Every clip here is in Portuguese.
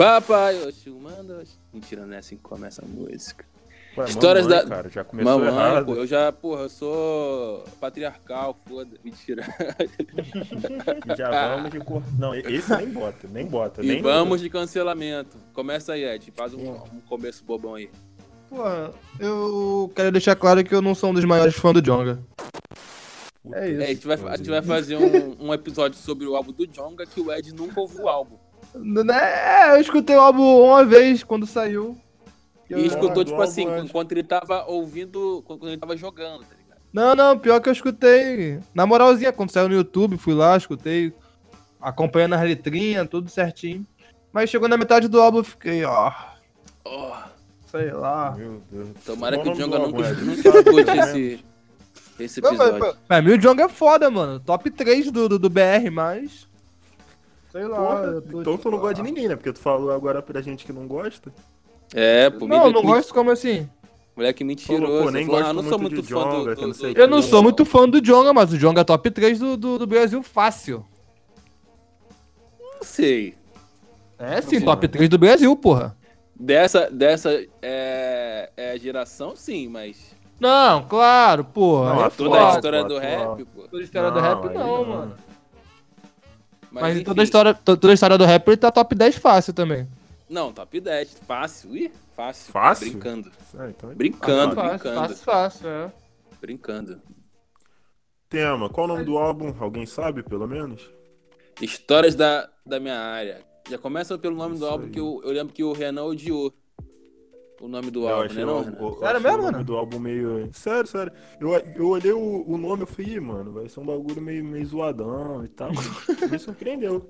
Papai, Oxi, manda. Mentira, não é assim que começa a música. Ué, Histórias mamãe, da- Cara, já começou Mamãe, errado. pô, eu já, porra, eu sou patriarcal, foda. Mentira. Já vamos de cor. Não, esse nem bota, nem bota. E nem vamos de cancelamento. Começa aí, Ed. Faz um, um começo bobão aí. Porra, eu quero deixar claro que eu não sou um dos maiores fãs do Jonga. É isso. É, a, gente vai, a gente vai fazer um, um episódio sobre o álbum do Jonga que o Ed nunca ouviu o álbum. É, eu escutei o álbum uma vez quando saiu. E Eu- escutou, tipo assim, antes. enquanto ele tava ouvindo, quando ele tava jogando, tá ligado? Não, não, pior que eu escutei. Na moralzinha, quando saiu no YouTube, fui lá, escutei, acompanhando as letrinhas, tudo certinho. Mas chegou na metade do álbum, eu fiquei, ó, Oh, sei lá. Meu Deus. tomara que o Jonga nunca escute esse, esse Não, mas, episódio. pra mim o Jonga é foda, mano. Top 3 do, do, do BR, mas. Sei lá. Porra, eu tô, então tipo, tu não gosta de ah. ninguém, né? Porque tu falou agora pra gente que não gosta. É, pô, Não, eu não gosto como assim. Moleque mentiroso. Falou, pô, nem Falou, gosto ah, não sou muito fã do, não. Eu não sou muito fã do Jonga, mas o Jonga é top 3 do, do, do Brasil fácil. Não sei. É sim, top 3 do Brasil, porra. Dessa, dessa é, é, geração, sim, mas Não, claro, porra. Não, é a toda foda. a história pô, do rap, pô. Toda a história do rap, aí não, mano. Mas, enfim. toda a, história, to- toda a história do rap, ele tá top 10 fácil também. Não, top 10. Fácil. Ih, fácil. Fácil? Brincando. Ah, então é- Brincando, fácil, brincando. fácil, fácil, é. Brincando. Tema, qual o nome do álbum? Alguém sabe, pelo menos? Histórias da, da minha área. Já começa pelo nome do Isso álbum aí. que eu, eu lembro que o Renan odiou. O nome do Eu álbum, né, o, não, o, Sério mesmo, o nome Renan? do álbum meio. Sério, sério. Eu, eu olhei o, o nome e falei, "Ih, mano, vai ser um bagulho meio, meio zoadão e tal. Me surpreendeu.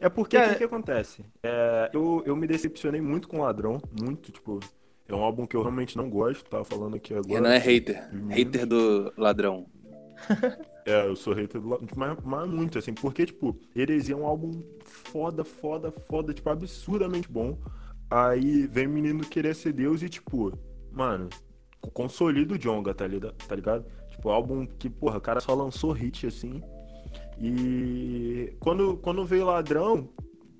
É porque o Cara, que, que acontece? É, eu, eu me decepcionei muito com Ladrão, muito, tipo. É um álbum que eu realmente não gosto, tava falando aqui agora. Renan é hater. Uhum. Hater do ladrão. É, eu sou hater do Ladrão, mas, mas muito, assim, porque, tipo, Heresia é um álbum foda, foda, foda, tipo, absurdamente bom. Aí vem o menino querer ser Deus e, tipo, mano, consolida o Jonga, tá ligado? Tá ligado? Tipo, álbum que, porra, o cara só lançou hit, assim. E quando, quando veio Ladrão,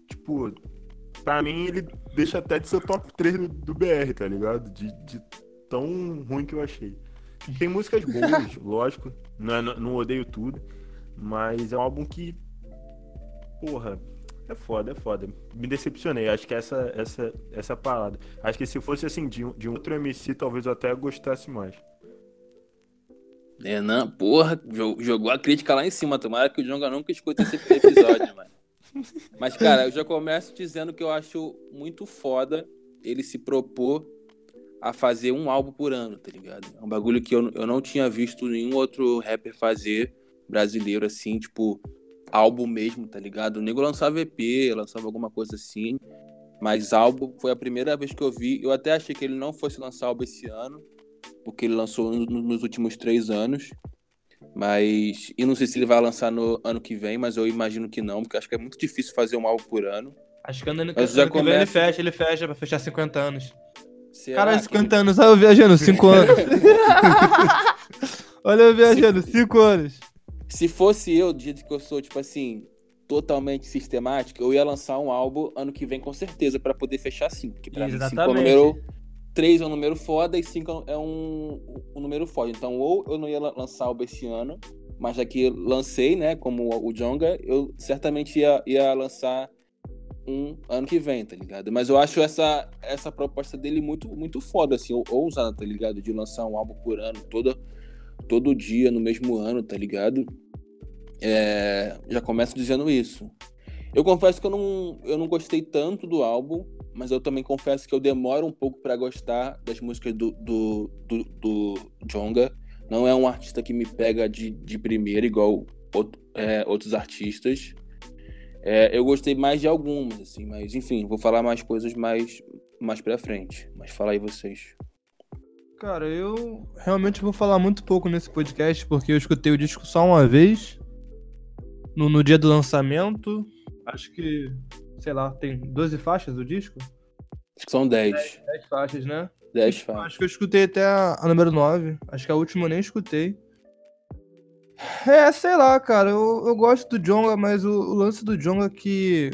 tipo, pra mim ele deixa até de ser top 3 do, do BR, tá ligado? De, de tão ruim que eu achei. Tem músicas boas, lógico, não, é- não odeio tudo, mas é um álbum que, porra, é foda, é foda. Me decepcionei, acho que essa, essa, essa parada. Acho que se fosse assim, de, de outro MC, talvez eu até gostasse mais. Renan, porra, jo- jogou a crítica lá em cima. Tomara que o Jonga nunca escute esse episódio, mano. Mas, cara, eu já começo dizendo que eu acho muito foda ele se propor a fazer um álbum por ano, tá ligado? É um bagulho que eu, eu não tinha visto nenhum outro rapper fazer brasileiro assim, tipo, álbum mesmo, tá ligado? O nego lançava EP, lançava alguma coisa assim. Mas álbum foi a primeira vez que eu vi. Eu até achei que ele não fosse lançar álbum esse ano porque ele lançou no- no- nos últimos três anos. Mas. E não sei se ele vai lançar no ano que vem, mas eu imagino que não, porque acho que é muito difícil fazer um álbum por ano. Acho que ano, ano, já ano que vem ele começa- fecha, ele fecha pra fechar 50 anos. Será Caralho, que 50 anos, olha eu viajando, 5 anos. olha eu viajando, 5 anos. Se fosse eu, do jeito que eu sou, tipo assim, totalmente sistemático, eu ia lançar um álbum ano que vem com certeza pra poder fechar cinco. Porque pra mim 5 é o Exatamente. número. 3 é um número foda e 5 é um, um número foda. Então, ou eu não ia la- lançar álbum esse ano, mas que lancei, né, como o Jonga, eu certamente ia, ia lançar um ano que vem, tá ligado? Mas eu acho essa, essa proposta dele muito, muito foda, assim, ou- ousada, tá ligado? De lançar um álbum por ano, toda, todo dia, no mesmo ano, tá ligado? É, já começo dizendo isso. Eu confesso que eu não, eu não gostei tanto do álbum, mas eu também confesso que eu demoro um pouco pra gostar das músicas do, do, do, do Jonga. Não é um artista que me pega de, de primeira, igual out- é, outros artistas. É, eu gostei mais de algumas, assim, mas enfim, vou falar mais coisas mais, mais pra frente. Mas fala aí vocês. Cara, eu realmente vou falar muito pouco nesse podcast, porque eu escutei o disco só uma vez. No, no dia do lançamento. Acho que, sei lá, tem 12 faixas o disco? Acho que são 10. 10 faixas, né? 10 faixas. Acho que eu escutei até a, a número 9. Acho que a última eu nem escutei. É, sei lá, cara. Eu, eu gosto do Jonga, mas o, o lance do Jonga é que.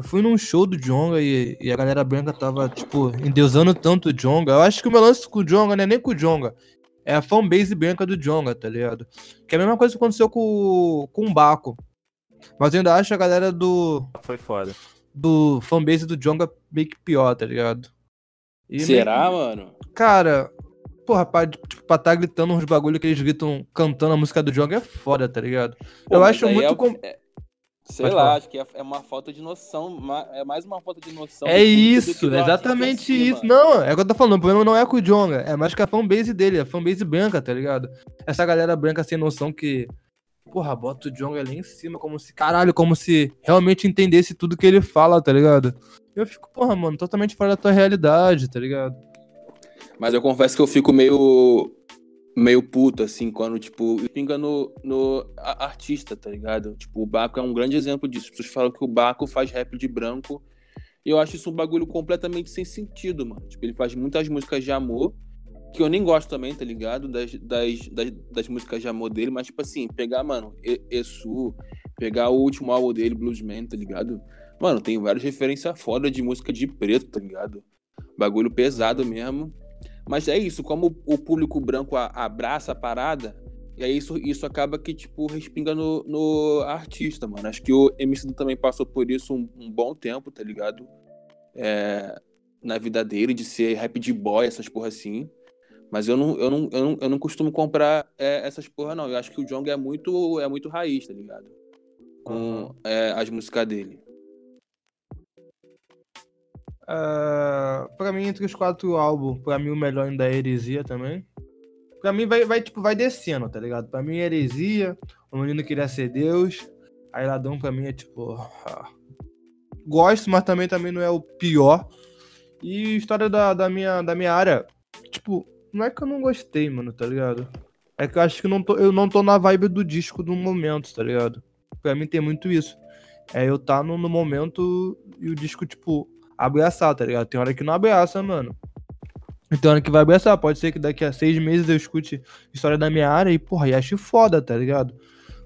Eu fui num show do Jonga e, e a galera branca tava, tipo, endeusando tanto o Jonga. Eu acho que o meu lance com o Jonga não é nem com o Jonga. É a fanbase branca do Jonga, tá ligado? Que é a mesma coisa que aconteceu com, com o Baco. Mas eu ainda acho a galera do. Foi foda. Do fanbase do Jonga meio que pior, tá ligado? E Será, meio... mano? Cara, porra, pra, tipo, pra tá gritando uns bagulho que eles gritam cantando a música do Jonga é foda, tá ligado? Pô, eu acho muito. É, com... é, Sei Pode lá, falar. acho que é, é uma falta de noção, é mais uma falta de noção. É isso, exatamente isso. Não, é o que eu tô falando, o problema não é com o Jonga, é mais que a fanbase dele, a fanbase branca, tá ligado? Essa galera branca sem noção que, porra, bota o Jonga ali em cima, como se, caralho, como se realmente entendesse tudo que ele fala, tá ligado? Eu fico, porra, mano, totalmente fora da tua realidade, tá ligado? Mas eu confesso que eu fico meio meio puto, assim, quando, tipo, pinga no, no artista, tá ligado? Tipo, o Baco é um grande exemplo disso. As pessoas falam que o Baco faz rap de branco. E eu acho isso um bagulho completamente sem sentido, mano. Tipo, ele faz muitas músicas de amor, que eu nem gosto também, tá ligado? Das, das, das, das músicas de amor dele, mas, tipo assim, pegar, mano, Esu, pegar o último álbum dele, Bluesman, tá ligado? Mano, tem várias referências foda de música de preto, tá ligado? Bagulho pesado mesmo. Mas é isso, como o público branco abraça a parada, e aí isso, isso acaba que, tipo, respinga no, no artista, mano. Acho que o MC também passou por isso um, um bom tempo, tá ligado? É, na vida dele, de ser rap de boy, essas porra assim. Mas eu não, eu não, eu não, eu não costumo comprar é, essas porra, não. Eu acho que o Jong é muito, é muito raiz, tá ligado? Com uhum. é, as músicas dele. Uh, pra mim, entre os quatro álbuns, pra mim o melhor ainda é Heresia também. Pra mim vai, vai, tipo, vai descendo, tá ligado? Pra mim Heresia, O Menino Queria Ser Deus, Aí Ladrão pra mim é tipo... Uh, gosto, mas também, também não é o pior. E história da, da, minha, da minha área, tipo, não é que eu não gostei, mano, tá ligado? É que eu acho que não tô, eu não tô na vibe do disco do momento, tá ligado? Pra mim tem muito isso. É eu tá no, no momento e o disco, tipo, abraçar, tá ligado? Tem hora que não abraça, mano. E tem hora que vai abraçar. Pode ser que daqui a seis meses eu escute história da minha área e, porra, e ache foda, tá ligado?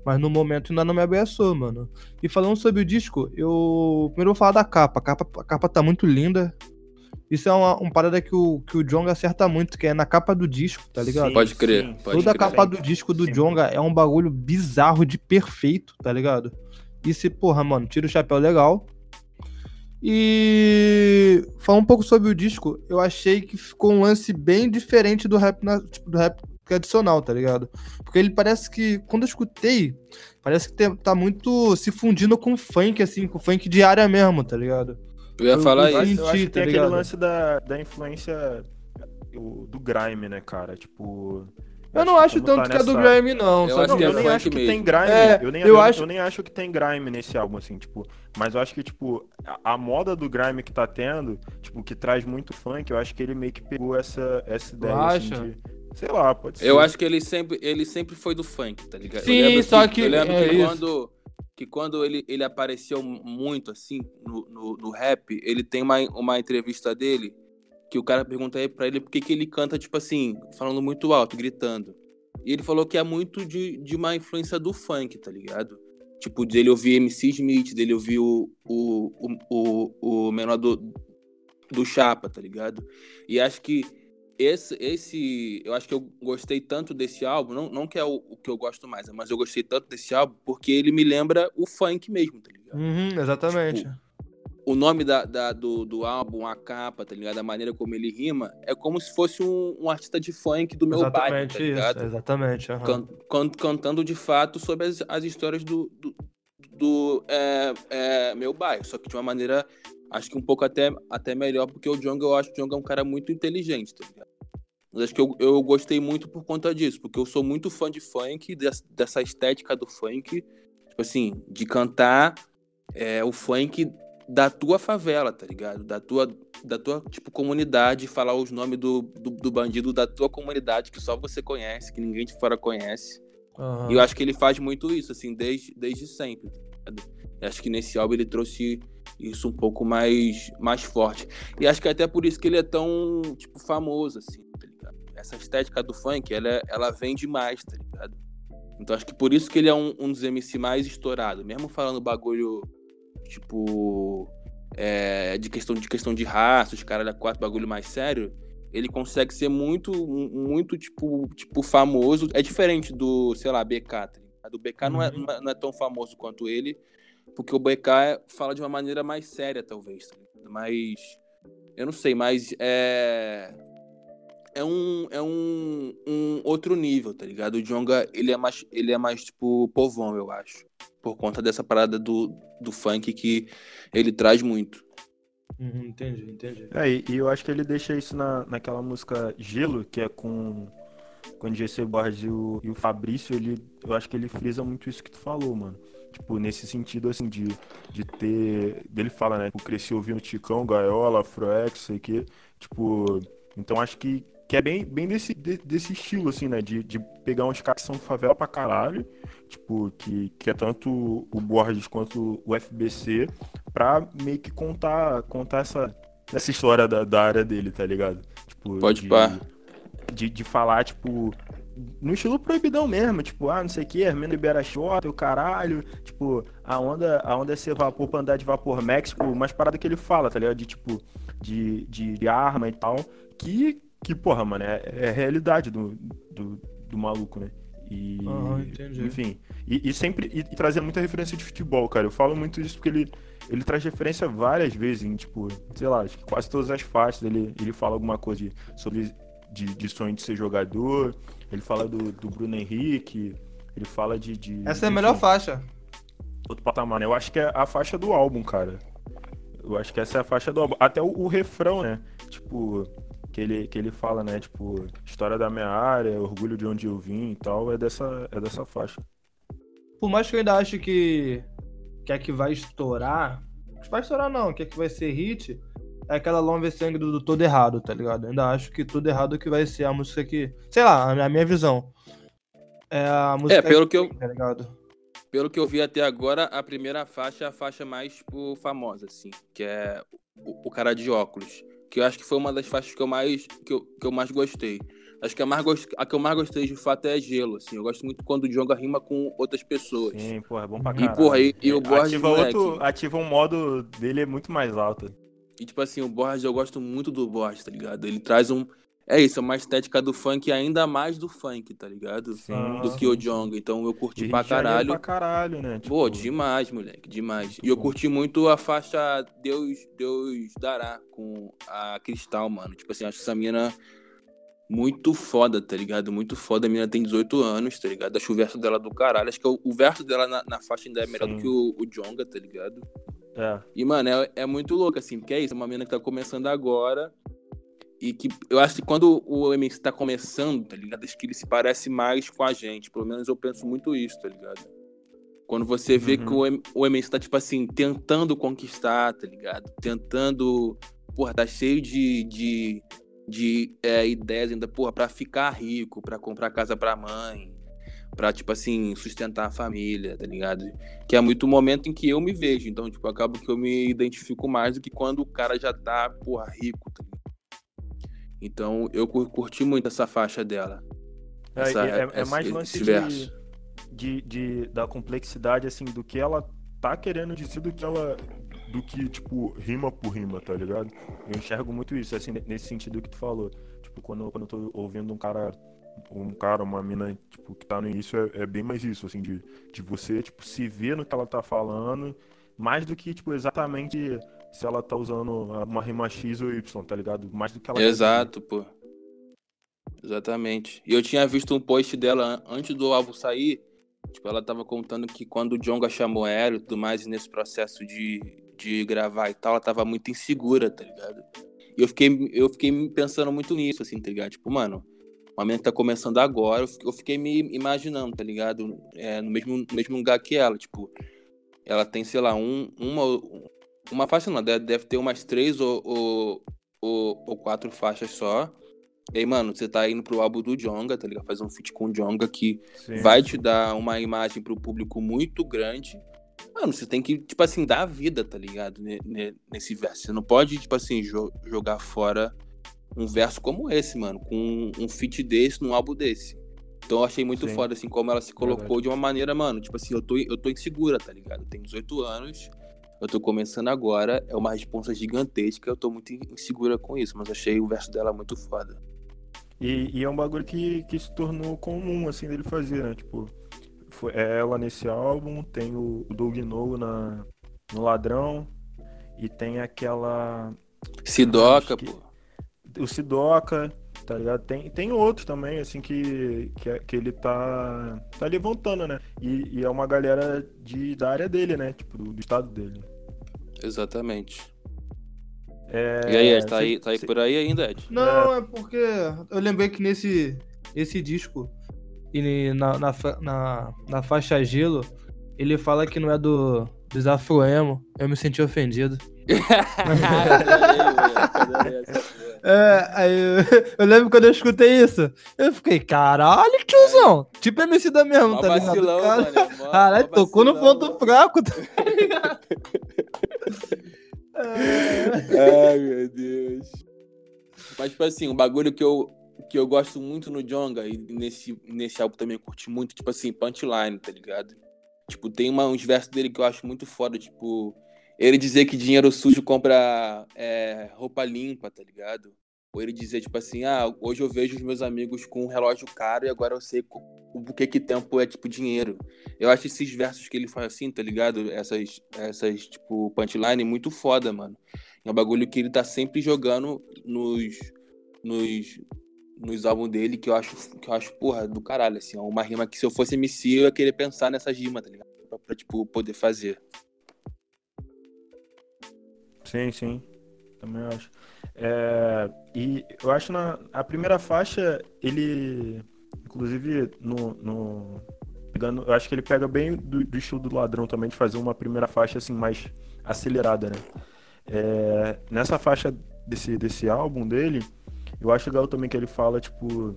Mas no momento ainda não me abraçou, mano. E falando sobre o disco, eu. Primeiro vou falar da capa. A capa, a capa tá muito linda. Isso é uma, um parada que o, que o Jonga acerta muito, que é na capa do disco, tá ligado? Sim, pode crer. Sim. Pode Toda crer. a capa do disco do sim. Jonga é um bagulho bizarro de perfeito, tá ligado? E se, porra, mano, tira o chapéu legal. E falar um pouco sobre o disco, eu achei que ficou um lance bem diferente do rap, na, tipo, do rap tradicional, tá ligado? Porque ele parece que, quando eu escutei, parece que tem, tá muito se fundindo com funk, assim, com funk de área mesmo, tá ligado? Eu ia falar eu, isso. Eu acho que tá tem ligado? aquele lance da, da influência do, do grime, né, cara? Tipo, eu não acho tanto tá que é do grime, não. Eu, acho que eu nem acho que mesmo. tem grime. É, eu, nem, eu, eu, acho... eu nem acho que tem grime nesse álbum, assim, tipo. Mas eu acho que, tipo, a, a, moda do grime que tá tendo, tipo, que traz muito funk, eu acho que ele meio que pegou essa, essa ideia, assim, de. Sei lá, pode ser. Eu acho que ele sempre, ele sempre foi do funk, tá ligado? Sim, só que. que eu lembro é que isso. quando que quando ele, ele apareceu muito assim no, no, no, rap, ele tem uma, uma entrevista dele que o cara pergunta aí pra ele por que, que ele canta, tipo assim, falando muito alto, gritando. E ele falou que é muito de, de uma influência do funk, tá ligado? Tipo, dele ouvir MC Smith, dele ouvir o, o, o, o, o menor do, do Chapa, tá ligado? E acho que esse, esse. Eu acho que eu gostei tanto desse álbum, não, não que é o, o que eu gosto mais, mas eu gostei tanto desse álbum porque ele me lembra o funk mesmo, tá ligado? Uhum, exatamente. Tipo, o nome da, da, do, do álbum, a capa, tá ligado? A maneira como ele rima, é como se fosse um, um artista de funk do meu exatamente bairro, tá ligado? Isso, exatamente, uhum. can, can, cantando de fato sobre as, as histórias do, do, do é, é, meu bairro, só que de uma maneira, acho que um pouco até, até melhor, porque o Jong, eu acho que o Jong é um cara muito inteligente, tá ligado? Mas acho que eu, eu gostei muito por conta disso, porque eu sou muito fã de funk, dessa estética do funk, tipo assim, de cantar é, o funk da tua favela, tá ligado? Da tua, da tua tipo, comunidade, falar os nomes do, do, do, bandido da tua comunidade que só você conhece, que ninguém de fora conhece. Uhum. E eu acho que ele faz muito isso, assim, desde, desde sempre. Tá eu acho que nesse álbum ele trouxe isso um pouco mais, mais forte. E acho que é até por isso que ele é tão, tipo, famoso, assim, tá ligado? Essa estética do funk, ela, ela vem demais, tá ligado? Então acho que por isso que ele é um, um dos MC mais estourados. Mesmo falando bagulho tipo, é, de, questão, de questão de raça, os caras da quatro bagulho mais sério, ele consegue ser muito, muito, tipo, tipo, famoso. É diferente do, sei lá, BK. Tá? Do BK uhum. não, é, não é tão famoso quanto ele, porque o BK fala de uma maneira mais séria, talvez. Tá? Mas. Eu não sei, mas é. É um, é um, um outro nível, tá ligado? O Jonga, ele é mais, ele é mais tipo, povão, eu acho. Por conta dessa parada do, do funk que ele traz muito. Uhum, entendi, entendi. É, e, e, eu acho que ele deixa isso na, naquela música Gelo, que é com, com o GC Borges e o, e o Fabrício, ele, eu acho que ele frisa muito isso que tu falou, mano. Tipo, nesse sentido, assim, de, de ter. Ele fala, né? Tipo, cresci ouvindo Ticão, Gaiola, Afroex, sei que. Tipo. Então acho que, que é bem, bem desse, de, desse estilo, assim, né? De, de pegar uns caras que são favela pra caralho. Tipo, que, que é tanto o Borges quanto o FBC. Pra meio que contar, contar essa, essa história da, da área dele, tá ligado? Tipo, Pode de, pá. De, de falar, tipo, no estilo proibidão mesmo, tipo, ah, não sei o que, Hermeno libera short, o caralho, tipo, a onda, a onda é ser vapor pra andar de vapor max, tipo, umas paradas que ele fala, tá ligado? De tipo, de, de, de arma e tal, que, que porra, mano, é, é a realidade do, do, do maluco, né? E, uhum, entendi. enfim, e, e sempre e, e trazendo muita referência de futebol, cara. Eu falo muito isso porque ele, ele traz referência várias vezes em, tipo, sei lá, acho que quase todas as faixas ele, ele fala alguma coisa de, sobre de, de sonho de ser jogador, ele fala do, do Bruno Henrique, ele fala de. de Essa é a melhor faixa. Outro patamar, né? Eu acho que é a faixa do álbum, cara. Eu acho que essa é a faixa do álbum. Até o, o refrão, né? Tipo, que ele, que ele fala, né? Tipo, história da minha área, orgulho de onde eu vim e tal, é dessa, é dessa faixa. Por mais que eu ainda ache que, que é que vai estourar, vai estourar não, que é que vai ser hit, é aquela Lombe Sangue do, do Todo Errado, tá ligado? Ainda acho que Todo Errado que vai ser a música que. Sei lá, a minha visão. É a música. É, pelo que eu. Tá ligado? Pelo que eu vi até agora, a primeira faixa é a faixa mais tipo, famosa, assim, que é o, o cara de óculos. Que eu acho que foi uma das faixas que eu mais, que eu, que eu mais gostei. Acho que a, mais gost... a que eu mais gostei de fato é Gelo, assim. Eu gosto muito quando o Jonga rima com outras pessoas. Sim, porra, é bom pra caralho. E, porra, e, e o Borges, ativa, outro, ativa um modo dele é muito mais alto. E, tipo assim, o Borges, eu gosto muito do Borges, tá ligado? Ele traz um. É isso, é uma estética do funk ainda mais do funk, tá ligado? Sim, do que o Jong. Então eu curti pra caralho. pra caralho, né? Tipo... Pô, demais, moleque, demais. Muito e eu curti muito a faixa Deus, Deus Dará com a Cristal, mano. Tipo assim, acho essa mina muito foda, tá ligado? Muito foda. A mina tem 18 anos, tá ligado? Acho o verso dela do caralho. Acho que o, o verso dela na, na, faixa ainda é melhor Sim. do que o, o Jonga, tá ligado? É. E, mano, é, é muito louco, assim, porque é isso, é uma menina que tá começando agora. E que eu acho que quando o MC tá começando, tá ligado? Acho que ele se parece mais com a gente. Pelo menos eu penso muito isso, tá ligado? Quando você vê uhum. que o, o MC tá, tipo assim, tentando conquistar, tá ligado? Tentando. Porra, tá cheio de, de, de é, ideias ainda, porra, pra ficar rico, pra comprar casa pra mãe, pra, tipo assim, sustentar a família, tá ligado? Que é muito o momento em que eu me vejo. Então, tipo, acabo que eu me identifico mais do que quando o cara já tá, porra, rico, tá Então, eu curti muito essa faixa dela. É, essa, é, é, mais lance de, de, de, da complexidade, assim, do que ela tá querendo dizer do que ela. Do que, tipo, rima por rima, tá ligado? Eu enxergo muito isso, assim, nesse sentido que tu falou. Tipo, quando, quando eu tô ouvindo um cara um cara, uma mina, tipo, que tá no início é, é, bem mais isso, assim, de, de você, tipo, se ver no que ela tá falando, mais do que, tipo, exatamente se ela tá usando uma rima X ou Y, tá ligado? Mais do que ela Exato, pô. Exatamente. E eu tinha visto um post dela antes do álbum sair, tipo, ela tava contando que quando o Jonga chamou ela e tudo mais, nesse processo de, de gravar e tal, ela tava muito insegura, tá ligado? E eu fiquei, eu fiquei pensando muito nisso, assim, tá ligado? Tipo, mano, menina que tá começando agora, eu fiquei me imaginando, tá ligado? É, no, mesmo, mesmo lugar que ela, tipo, ela tem, sei lá, um, uma, uma faixa não, deve, ter umas três ou, ou, ou, ou, quatro faixas só. E aí, mano, você tá indo pro álbum do Jonga, tá ligado? Fazer um feat com o Jonga que sim, vai te dar uma imagem pro público muito grande. Mano, você tem que, tipo assim, dar a vida, tá ligado? Nesse verso. Você não pode, tipo assim, jo jogar fora um verso como esse, mano, com um feat desse num álbum desse. Então eu achei muito Sim. foda, assim, como ela se colocou Verdade. de uma maneira, mano, tipo assim, eu tô, eu tô insegura, tá ligado? Eu tenho 18 anos, Eu tô começando agora, é uma resposta gigantesca, eu tô muito insegura com isso, mas achei o verso dela muito foda. E, e é um bagulho que, que se tornou comum, assim, dele fazer, né? Tipo, foi, é ela nesse álbum, tem o, o Doug No na, no Ladrão, e tem aquela. Sidoca, que, pô. O Sidoca, tá ligado? Tem, tem outros também, assim, que, que, que ele tá, tá levantando, né? E, e, é uma galera de, da área dele, né? Tipo, do, do estado dele. Exatamente. É, e aí, Ed, tá, aí, tá aí por aí ainda, Ed? Não, é... é porque eu lembrei que nesse esse disco, e na, na, na, na faixa Gelo, ele fala que não é do, dos Afroemo. Eu me senti ofendido. é, aí eu, eu, lembro quando eu escutei isso. Eu fiquei, caralho, tiozão. Tipo MC da mesmo, Mó tá ligado? Cara, mano, caralho, tocou no ponto fraco, tá ligado? Ai, meu Deus. Mas, tipo assim, um bagulho que eu, que eu gosto muito no Jonga e nesse, nesse álbum também eu curti muito, tipo assim, punchline, tá ligado? Tipo, tem uma, uns versos dele que eu acho muito foda, tipo, ele dizer que dinheiro sujo compra é, roupa limpa, tá ligado? Ou ele dizer, tipo assim, ah, hoje eu vejo os meus amigos com um relógio caro e agora eu sei o que que tempo é, tipo, dinheiro. Eu acho esses versos que ele faz assim, tá ligado? Essas, essas tipo, punchline muito foda, mano. É um bagulho que ele tá sempre jogando nos, nos, nos álbuns dele que eu acho, que eu acho, porra, do caralho, assim. É uma rima que se eu fosse MC eu ia querer pensar nessa rima, tá ligado? Pra, pra, tipo, poder fazer. Sim, sim. Também acho. É, e eu acho na a primeira faixa, ele. Inclusive, no. no pegando, eu acho que ele pega bem do, do, estilo do ladrão também, de fazer uma primeira faixa assim mais acelerada, né? É, nessa faixa desse, desse álbum dele, eu acho legal também que ele fala, tipo.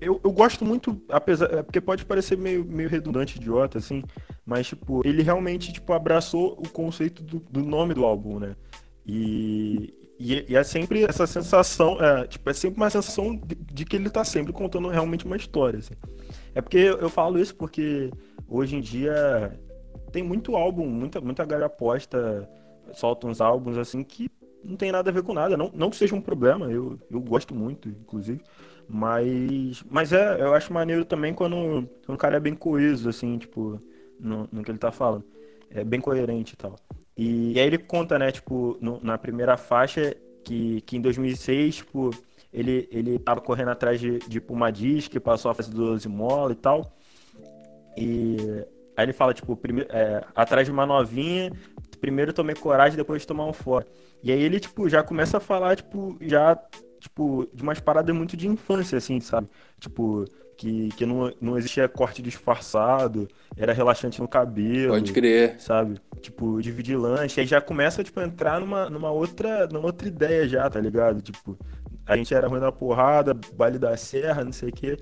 Eu, eu gosto muito, apesar. É porque pode parecer meio, meio redundante, idiota, assim, mas, tipo, ele realmente, tipo, abraçou o conceito do, do nome do álbum, né? E, e, e, é sempre essa sensação, é, tipo, é sempre uma sensação de, de, que ele tá sempre contando realmente uma história, assim. É porque eu falo isso porque hoje em dia tem muito álbum, muita, muita galera posta, solta uns álbuns assim que não tem nada a ver com nada. Não, não que seja um problema, eu, eu gosto muito, inclusive. Mas, mas é, eu acho maneiro também quando, o cara é bem coeso, assim, tipo, no, no que ele tá falando. É bem coerente e tal. E, e aí ele conta, né, tipo, no, na primeira faixa, que, que em 2006, tipo, ele, ele tava correndo atrás de, de uma disc, passou a fase do Zimola e tal. E aí ele fala, tipo, primeiro, é, atrás de uma novinha, primeiro tomei coragem, depois tomar um fora. E aí ele, tipo, já começa a falar, tipo, já, tipo, de umas paradas muito de infância, assim, sabe? Tipo, que, que não, não existia corte disfarçado, era relaxante no cabelo. Pode crer. Sabe? Tipo, dividir lanche. Aí já começa, tipo, a entrar numa, numa, outra, numa outra ideia já, tá ligado? Tipo, a gente era ruim da porrada, baile da serra, não sei o quê.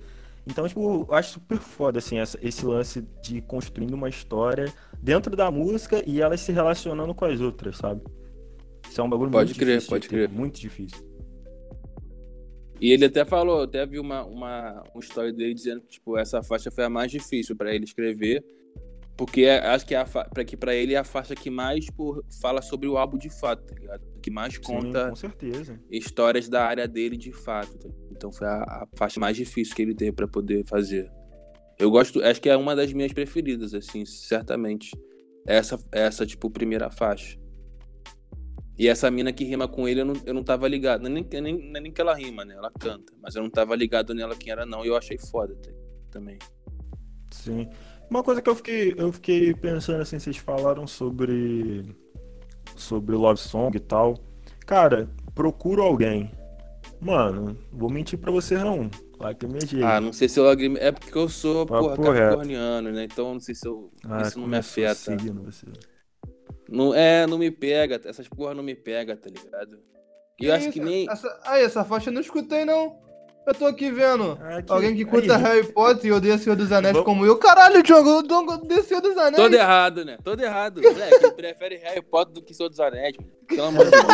Então, tipo, eu acho super foda, assim, essa, esse lance de construindo uma história dentro da música e elas se relacionando com as outras, sabe? Isso é um bagulho pode muito crer, difícil. Pode crer, pode crer. Muito difícil. E ele até falou, até vi uma, uma, uma história dele dizendo que tipo, essa faixa foi a mais difícil para ele escrever, porque é, acho que é para que para ele é a faixa que mais tipo, fala sobre o álbum de fato, tá ligado? Que mais conta Sim, com certeza. histórias da área dele de fato. Tá? Então foi a, a, faixa mais difícil que ele teve para poder fazer. Eu gosto, acho que é uma das minhas preferidas, assim, certamente. Essa, essa tipo primeira faixa. E essa mina que rima com ele, eu não, eu não tava ligado. Nem, nem, nem que ela rima, né? Ela canta. Mas eu não tava ligado nela quem era, não. E eu achei foda também. Sim. Uma coisa que eu fiquei, eu fiquei pensando assim, vocês falaram sobre. Sobre Love Song e tal. Cara, procuro alguém. Mano, vou mentir pra você não. Lacrimejei. Ah, não sei se eu lagrim... É porque eu sou, porra, capricorniano, né? Então não sei se eu... ah, isso não me afeta. Signo, você. Não, é, não me pega, essas porra não me pega, tá ligado? E eu acho isso? que nem. Essa... Aí, essa faixa eu não escutei, não. Eu tô aqui vendo aqui, alguém que curta aí. Harry Potter e odeia Senhor dos Anéis Vamos... como eu. Caralho, Diogo, eu odeio Senhor dos Anéis. Todo errado, né? Todo errado. Moleque, prefere Harry Potter do que Senhor dos Anéis, mano. Pelo amor de Deus.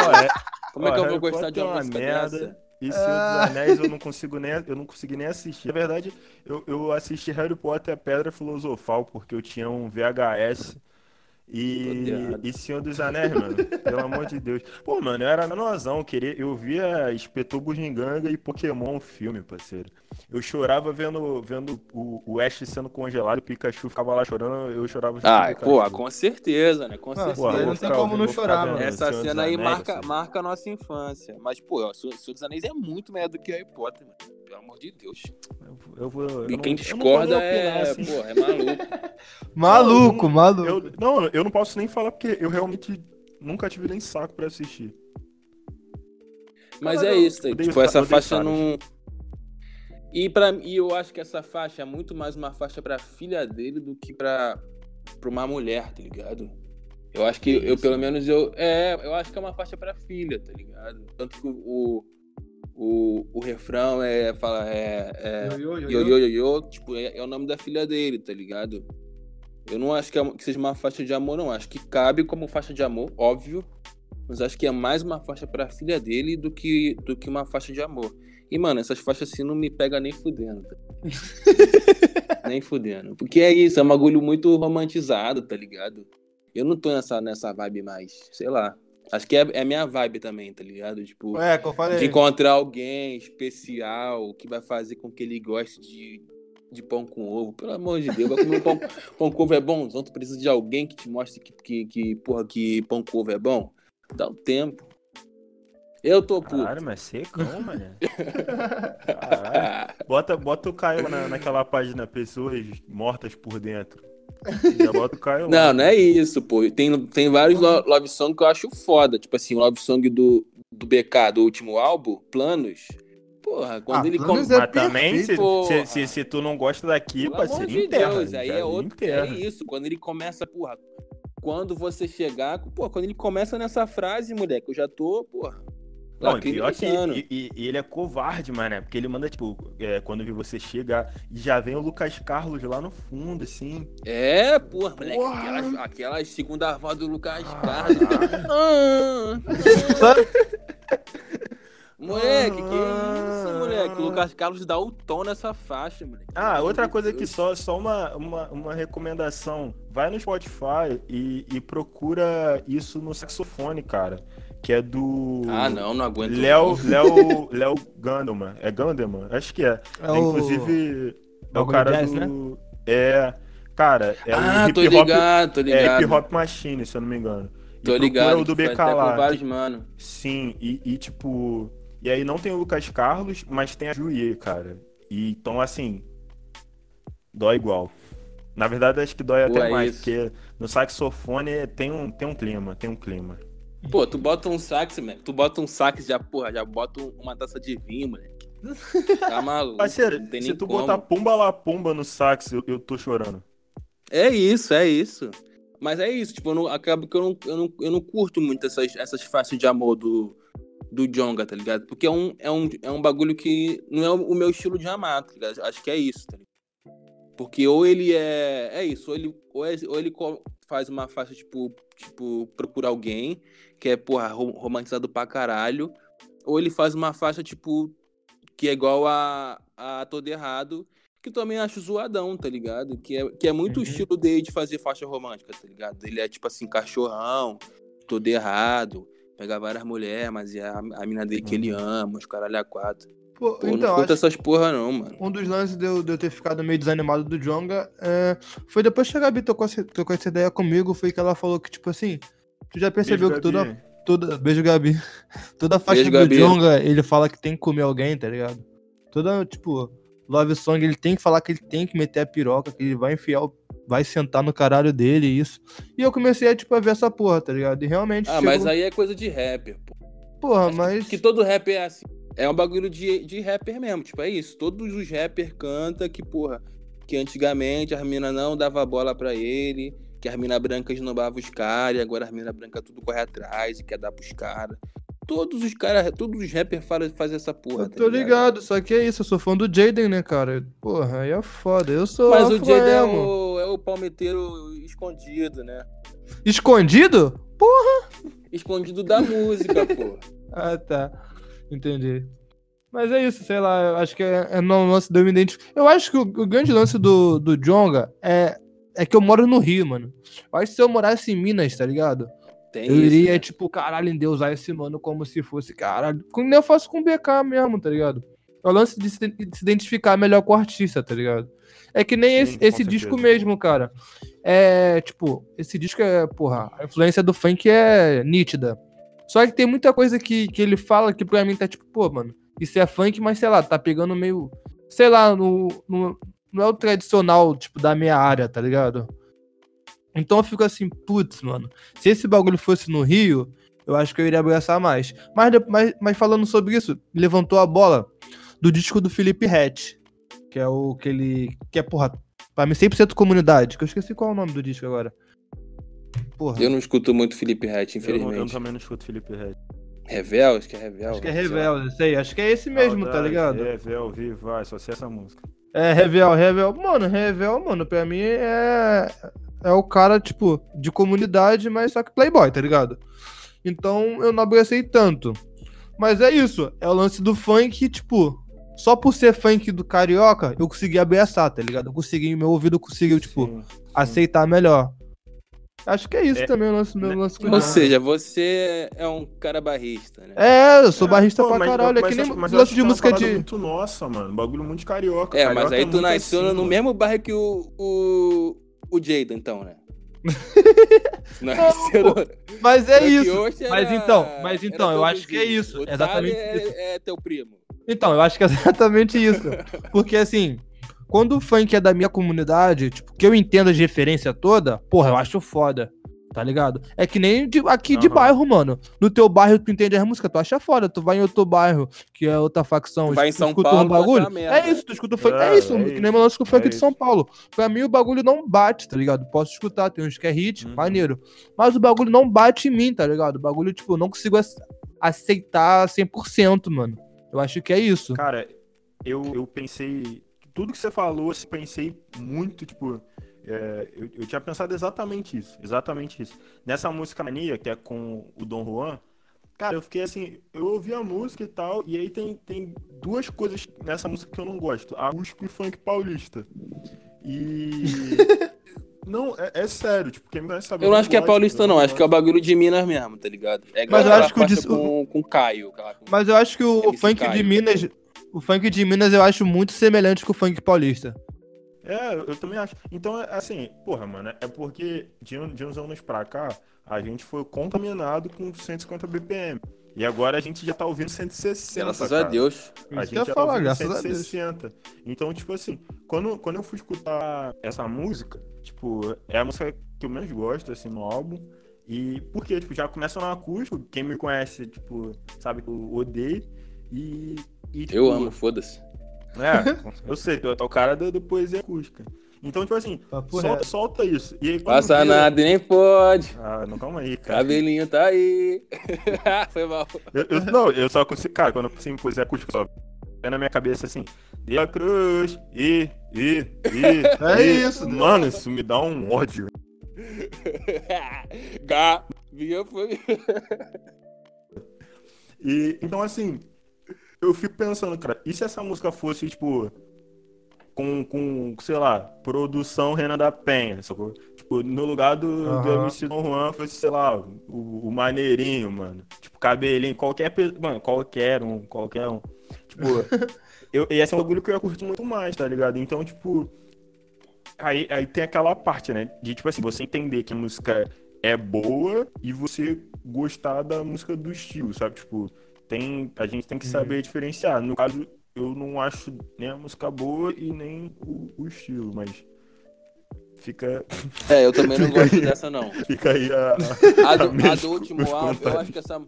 Como é que eu vou Harry gostar Potter de uma, é uma música merda. dessa? E Senhor ah. dos Anéis eu não consigo nem, eu não consegui nem assistir. Na verdade, eu, eu assisti Harry Potter a Pedra Filosofal, porque eu tinha um VHS E, e Senhor dos Anéis, mano. pelo amor de Deus. Pô, mano, eu era menorzão, queria, eu via Espetor Bugiganga e Pokémon filme, parceiro. Eu chorava vendo, vendo o, o Ash sendo congelado, o Pikachu ficava lá chorando, eu chorava Ah, pô, com certeza, né? Com certeza. não tem como não chorar, mano. Essa Senhor cena aí Anéis, marca, assim. marca a nossa infância. Mas, pô, o Senhor Senhor dos Anéis é muito melhor do que Harry Potter, mano. Pelo amor de Deus. Eu, vou- eu eu E não- quem eu não discorda opinar, é, assim. pô, é maluco. Maluco, Eu- maluco. Eu, não, eu não posso nem falar porque eu realmente nunca tive nem saco pra assistir. Mas Cara, é eu isso, tá? odeio tipo, Sa- essa faixa não. E, pra, e eu acho que essa faixa é muito mais uma faixa pra filha dele do que pra, pra uma mulher, tá ligado? Eu acho que, Que eu, pelo menos, eu. É, eu acho que é uma faixa pra filha, tá ligado? Tanto que o. O, o refrão é. Fala, é, é yo. yo, yo, yo, tipo, é, é o nome da filha dele, tá ligado? Eu não acho que, é- que seja uma faixa de amor, não. Acho que cabe como faixa de amor, óbvio. Mas acho que é mais uma faixa pra filha dele do que, do que uma faixa de amor. E, mano, essas faixas assim não me pega nem fudendo. Tá? nem fudendo. Porque é isso, é um bagulho muito romantizado, tá ligado? Eu não tô nessa, nessa vibe mais, sei lá. Acho que é, é minha vibe também, tá ligado? Tipo, É, falei. de encontrar alguém especial que vai fazer com que ele goste de, de pão com ovo. Pelo amor de Deus, vai comer um pão, pão com ovo é bom? Então tu precisa de alguém que te mostre que, que, que, porra, que pão com ovo é bom? Dá o tempo. Eu tô puto. Caralho, mas secão, mano. Caralho. Bota, bota o Caio na, naquela página Pessoas Mortas por Dentro. Já bota o Caio lá. Não, não é isso, pô. Tem, tem vários lo- love song que eu acho foda. Tipo assim, o love song do, do BK, do último álbum, Planos. Porra, quando Ah, ele Planos come... é Mas também, se, se, se, se tu não gosta daqui, parceiro, de enterra. Deus, aí é outro. enterra. É isso, quando ele começa, porra. Quando você chegar, pô, quando ele começa nessa frase, moleque, eu já tô, porra. Não, e pior que e, e- e ele é covarde, mano, porque ele manda, tipo, é, quando vi você chegar, e já vem o Lucas Carlos lá no fundo, assim. É, porra, moleque, Porra. aquelas, aquelas segunda voz do Lucas Ah. Carlos. Ah, moleque, que isso, moleque? O Lucas Carlos dá o tom nessa faixa, moleque. Ah, Pelo outra amor de coisa que Deus. só, só uma, uma, uma recomendação. Vai no Spotify e, e procura isso no saxofone, cara. Que é do. Ah, não, não aguento. Léo, Léo, Léo Gandelman. É Gandelman? Acho que é. É É, o- inclusive, é o cara jazz, do. né? É. Cara, é ah, o tô hip hop. ligado, tô É ligado. hip hop machine, se eu não me engano. E Tô ligado. o do BK lá. vários, mano. Sim, e, e, tipo. E aí não tem o Lucas Carlos, mas tem a Julie, cara. E então, assim. Dói igual. Na verdade, acho que dói Pô, até é mais, isso. porque no saxofone tem um, tem um clima, tem um clima. Pô, tu bota um sax, moleque. Tu bota um sax, já, porra, já bota um- uma taça de vinho, moleque. Tá maluco. Parceiro, se tu como. botar pumba lá pumba no sax, eu, eu tô chorando. É isso, é isso. Mas é isso, tipo, eu não, acaba que eu não, eu não, eu não curto muito essas, essas faixas de amor do, do Jonga, tá ligado? Porque é um, é, um, é um bagulho que não é o meu estilo de amar, tá ligado? Acho que é isso, tá ligado? Porque ou ele é. É isso, ou ele, ou, é- ou ele faz uma faixa, tipo, tipo, procura alguém, que é, porra, rom- romantizado pra caralho. Ou ele faz uma faixa, tipo, que é igual a, a Todo Errado, que eu também acho zoadão, tá ligado? Que é, que é muito o Uhum. estilo dele de fazer faixa romântica, tá ligado? Ele é tipo assim, cachorrão, todo errado, pega várias mulheres, mas é a, a mina dele que ele ama, os caralho a quatro. Pô, Pô, não então, curto acho essas porra não, mano. um dos lances de eu, de eu ter ficado meio desanimado do Jonga é, foi depois que a Gabi tocou, tocou essa ideia comigo, foi que ela falou que, tipo assim, tu já percebeu Beijo, que toda, Gabi. toda. Beijo, Gabi. Toda faixa Beijo, do Gabi. Jonga, ele fala que tem que comer alguém, tá ligado? Toda, tipo, Love Song, ele tem que falar que ele tem que meter a piroca, que ele vai enfiar o. Vai sentar no caralho dele, isso. E eu comecei a, tipo, a ver essa porra, tá ligado? E realmente. Ah, chegou- mas aí é coisa de rapper, pô. Porra, Acho que- mas. Que todo rapper é assim. É um bagulho de, de rapper mesmo, tipo, é isso. Todos os rappers cantam que, porra, que antigamente as minas não dava bola pra ele, que as minas brancas esnobavam os caras, e agora as minas brancas tudo corre atrás e quer dar pros caras. Todos os caras, todos os rappers fazem, fazem essa porra, Eu tá tô ligado, só que é isso, eu sou fã do Jaden, né, cara? Porra, aí é foda. Eu sou. Mas o Jaden é o, é o palmeteiro escondido, né? Escondido? Escondido da música, pô. Ah, tá. Entendi. Mas é isso, sei lá, eu acho que é, é no lance de eu. Eu acho que o, o grande lance do, do Jonga é, é que eu moro no Rio, mano. Que se eu morasse em Minas, tá ligado? Tem eu isso, iria, né? tipo, caralho, endeusar esse mano como se fosse, caralho. Como eu faço com o BK mesmo, tá ligado? É o lance de se, de se identificar melhor com o artista, tá ligado? É que nem Sim, esse, esse disco mesmo, cara. É, tipo, esse disco é, porra, a influência do funk é nítida. Só que tem muita coisa que, que ele fala que pra mim tá tipo, pô, mano, isso é funk, mas sei lá, tá pegando meio. Sei lá, no, no- não é o tradicional, tipo, da minha área, tá ligado? Então eu fico assim, putz, mano, se esse bagulho fosse no Rio, eu acho que eu iria abraçar mais. Mas, mas, mas falando sobre isso, levantou a bola do disco do Felipe Hatch, que é o que ele. que é, porra, pra mim 100% comunidade, que eu esqueci qual é o nome do disco agora. Porra. Eu não escuto muito Felipe Rett, Eu, não- eu infelizmente. também não escuto Felipe Red. Revel, acho que é Revel. Acho que é. Revel, sei, acho que é esse mesmo, tá ligado? Revel, Viva, só sei essa música. É, Revel, Revel. Mano, Revel, mano, pra mim é. É o cara, tipo, de comunidade, mas só que playboy, tá ligado? Então eu não abracei tanto. Mas é isso, é o lance do funk, tipo, só por ser funk do carioca, eu consegui abraçar, tá ligado? Eu consegui, meu ouvido conseguiu, tipo, Sim, sim. aceitar melhor. Acho que é isso É, também o meu né, com Ou seja, você é um cara barrista, né? É, eu sou É, barrista pô, pra mas- caralho. mas é que nem mas eu lance de é música de. muito nossa, mano. Bagulho muito carioca. É, mas Carioca aí tu nasceu assim, no mano. mesmo bairro que o, o, o Jada, então, né? Nasceu no- Mas é isso. era- Mas então, mas então, eu acho que é isso, O exatamente é, isso. é teu primo. Então, eu acho que é exatamente isso. Porque assim, quando o funk é da minha comunidade, tipo, que eu entendo as referências toda, porra, eu acho foda. Tá ligado? É que nem de- aqui de Aham. bairro, mano. No teu bairro tu entende as músicas, tu acha foda. Tu vai em outro bairro, que é outra facção, Tu vai em tu São escuta Paulo, um bagulho. É isso, tu escuta o funk. É, É, isso, é que nem meu lance com o funk é de São. Paulo. Pra mim o bagulho não bate, tá ligado? Posso escutar, tem uns que é hit, Uhum. maneiro. Mas o bagulho não bate em mim, tá ligado? O bagulho, tipo, eu não consigo ace- aceitar 100%, mano. Eu acho que é isso. Cara, eu, eu pensei. Tudo que você falou, eu pensei muito, tipo. é, eu, eu tinha pensado exatamente isso. Exatamente isso. Nessa música Mania, que é com o Dom Juan, cara, eu fiquei assim, eu ouvi a música e tal, e aí tem, tem duas coisas nessa música que eu não gosto: acústico e funk paulista. E. não, é, é sério, tipo, quem me conhece sabe. Eu não acho que é paulista, eu não. Acho que é o bagulho de Minas mesmo, tá ligado? É Mas eu acho que o dis- com, com Caio. com- Mas eu acho que o MC funk de Caio. Minas. O funk de Minas eu acho muito semelhante com o funk paulista. É, eu também acho. Então, é assim, porra, mano, é porque de, de uns anos pra cá, a gente foi contaminado com 150 BPM. E agora a gente já tá ouvindo 160. Graças cara. a Deus. A gente já tá falar, ouvindo graças a Deus. 160. Então, tipo assim, quando, quando eu fui escutar essa música, tipo, é a música que eu menos gosto, assim, no álbum. E porque, tipo, já começa no acústico, quem me conhece, tipo, sabe que eu odeio. E. e, tipo, Eu amo, foda-se. é, eu sei, tu é o cara do, do poesia acústica. Então, tipo assim, solta, solta isso. E aí, Passa vira- nada e nem pode. Ah, não, calma aí, cara. Cabelinho tá aí. Foi mal. Eu, eu- não, eu só consigo. Cara, quando eu em poesia acústica, só vem na minha cabeça assim. Deu a cruz, e, e, e. É e. isso, Mano, isso me dá um ódio. Gavinha foi. E, então, assim, eu fico pensando, cara, e se essa música fosse, tipo, com, com sei lá, produção Renan da Penha, sacou? Tipo, no lugar do, do Aham. MC Don Juan fosse, sei lá, o, o maneirinho, mano. Tipo, cabelinho, qualquer pessoa, mano, qualquer um, qualquer um. Tipo, eu, e esse é um bagulho que eu curto muito mais, tá ligado? Então, tipo, aí, aí tem aquela parte, né? De, tipo assim, você entender que a música é boa e você gostar da música do estilo, sabe? Tipo, tem, a gente tem que saber diferenciar. No caso, eu não acho nem a música boa e nem o, o estilo, mas fica, É, eu também não gosto aí. dessa, não. fica aí a, A do, minha a do último álbum, eu acho que essa.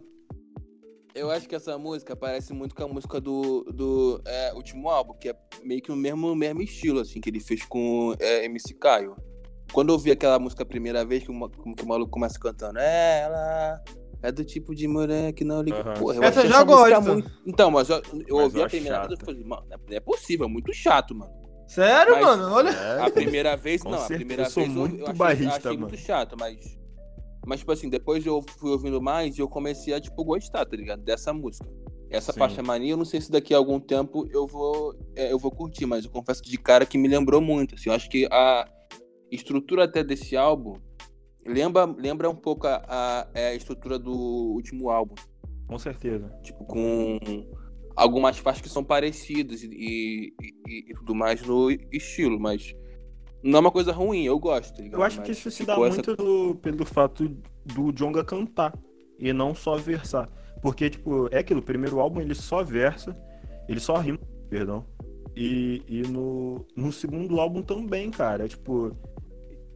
Eu acho que essa música parece muito com a música do, do é, último álbum, que é meio que o mesmo, mesmo estilo, assim, que ele fez com é, MC Caio. Quando eu vi aquela música a primeira vez, que o, que o maluco começa cantando, ela é do tipo de mulher que não liga. Aham. Porra, eu Essa eu já gosto. muito- Então, mas eu, eu Mas ouvi eu a primeira vez e chata. falei, mano, não é possível, é muito chato, mano. Sério, Mas- mano? Olha. É, A primeira vez, não, a certeza, primeira eu sou vez muito eu, eu achei, barrista, achei muito mano. chato, mas. Mas, tipo assim, depois eu fui ouvindo mais e eu comecei a, tipo, gostar, tá ligado? Dessa música. Essa Sim. faixa mania, eu não sei se daqui a algum tempo eu vou, é, eu vou curtir, mas eu confesso que de cara que me lembrou muito, assim. Eu acho que a. estrutura até desse álbum lembra, lembra um pouco a, a, é a estrutura do último álbum. Com certeza. Tipo, com algumas faixas que são parecidas e, e, e, tudo mais no estilo, mas não é uma coisa ruim, eu gosto. Tá eu acho mas que isso se dá muito essa... do, pelo fato do Jonga cantar e não só versar. Porque, tipo, é aquilo, o primeiro álbum ele só versa, ele só rima, perdão. E, e no, no segundo álbum também, cara. Tipo,